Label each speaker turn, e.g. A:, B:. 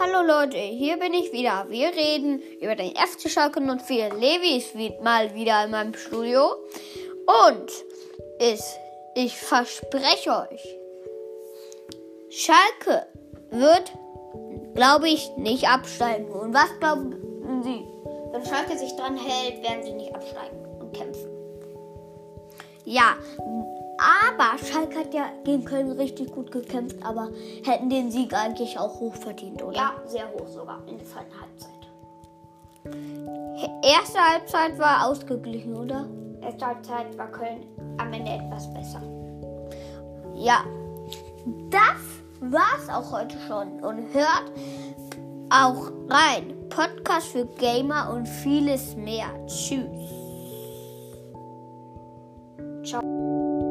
A: Hallo Leute, hier bin ich wieder. Wir reden über den FC Schalke 04. Levi ist mal wieder in meinem Studio. Und ist, ich verspreche euch, Schalke wird, glaube ich, nicht absteigen. Und was glauben Sie? Wenn Schalke sich dran hält, werden sie nicht absteigen und kämpfen. Ja, aber Schalke hat ja gegen Köln richtig gut gekämpft, aber hätten den Sieg eigentlich auch hoch verdient, oder?
B: Ja, sehr hoch sogar in der zweiten Halbzeit.
A: Erste Halbzeit war ausgeglichen, oder?
B: Erste Halbzeit war Köln am Ende etwas besser.
A: Ja, das war's auch heute schon. Und hört auch rein. Podcast für Gamer und vieles mehr. Tschüss.
B: Ciao.